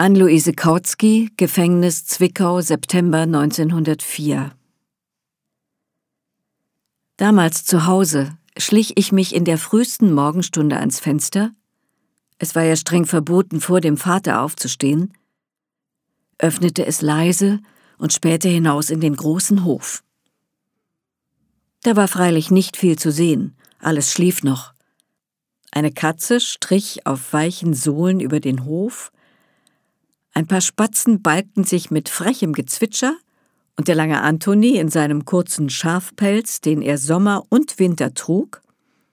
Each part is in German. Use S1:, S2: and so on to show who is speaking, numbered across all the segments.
S1: Ann-Luise Kautsky, Gefängnis Zwickau, September 1904. Damals zu Hause schlich ich mich in der frühesten Morgenstunde ans Fenster. Es war ja streng verboten, vor dem Vater aufzustehen. Öffnete es leise und spähte hinaus in den großen Hof. Da war freilich nicht viel zu sehen, alles schlief noch. Eine Katze strich auf weichen Sohlen über den Hof, ein paar Spatzen balgten sich mit frechem Gezwitscher, und der lange Antoni in seinem kurzen Schafpelz, den er Sommer und Winter trug,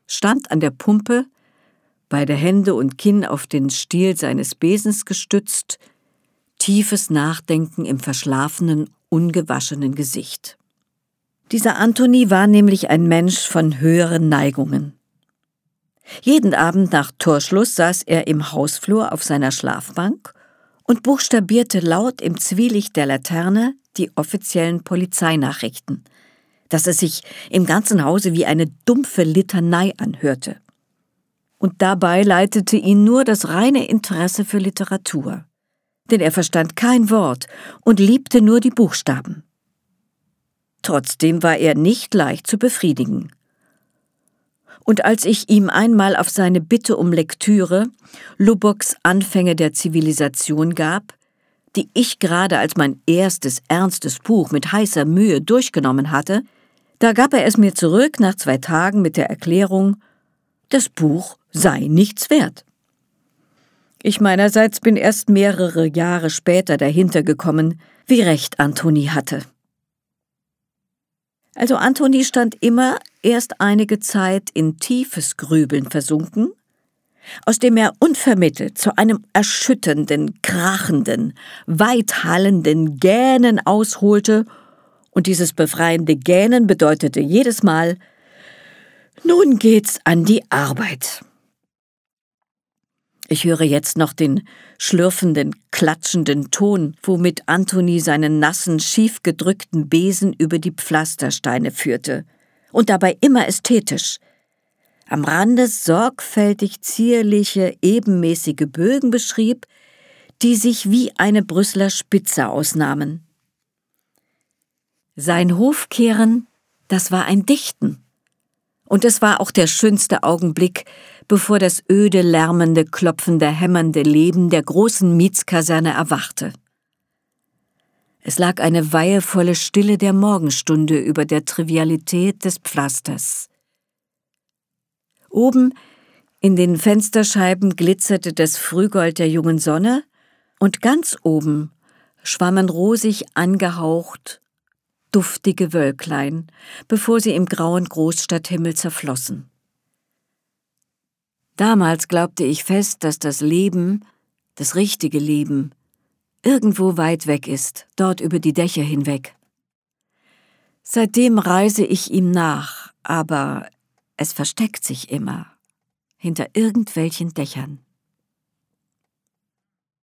S1: stand an der Pumpe, beide Hände und Kinn auf den Stiel seines Besens gestützt, tiefes Nachdenken im verschlafenen, ungewaschenen Gesicht. Dieser Antoni war nämlich ein Mensch von höheren Neigungen. Jeden Abend nach Torschluss saß er im Hausflur auf seiner Schlafbank und buchstabierte laut im Zwielicht der Laterne die offiziellen Polizeinachrichten, dass es sich im ganzen Hause wie eine dumpfe Litanei anhörte. Und dabei leitete ihn nur das reine Interesse für Literatur, denn er verstand kein Wort und liebte nur die Buchstaben. Trotzdem war er nicht leicht zu befriedigen und als ich ihm einmal auf seine Bitte um Lektüre Lubbocks Anfänge der Zivilisation gab, die ich gerade als mein erstes ernstes Buch mit heißer Mühe durchgenommen hatte, da gab er es mir zurück nach zwei Tagen mit der Erklärung, das Buch sei nichts wert. Ich meinerseits bin erst mehrere Jahre später dahinter gekommen, wie recht Antoni hatte. Also Antoni stand immer erst einige Zeit in tiefes Grübeln versunken, aus dem er unvermittelt zu einem erschütternden, krachenden, weithallenden Gähnen ausholte, und dieses befreiende Gähnen bedeutete jedes Mal Nun geht's an die Arbeit. Ich höre jetzt noch den schlürfenden, klatschenden Ton, womit Antoni seinen nassen, schief gedrückten Besen über die Pflastersteine führte. Und dabei immer ästhetisch. Am Rande sorgfältig zierliche, ebenmäßige Bögen beschrieb, die sich wie eine Brüsseler Spitze ausnahmen. Sein Hofkehren, das war ein Dichten. Und es war auch der schönste Augenblick, bevor das öde, lärmende, klopfende, hämmernde Leben der großen Mietskaserne erwachte. Es lag eine weihevolle Stille der Morgenstunde über der Trivialität des Pflasters. Oben in den Fensterscheiben glitzerte das Frühgold der jungen Sonne, und ganz oben schwammen rosig angehaucht duftige Wölklein, bevor sie im grauen Großstadthimmel zerflossen. Damals glaubte ich fest, dass das Leben, das richtige Leben, irgendwo weit weg ist, dort über die Dächer hinweg. Seitdem reise ich ihm nach, aber es versteckt sich immer hinter irgendwelchen Dächern.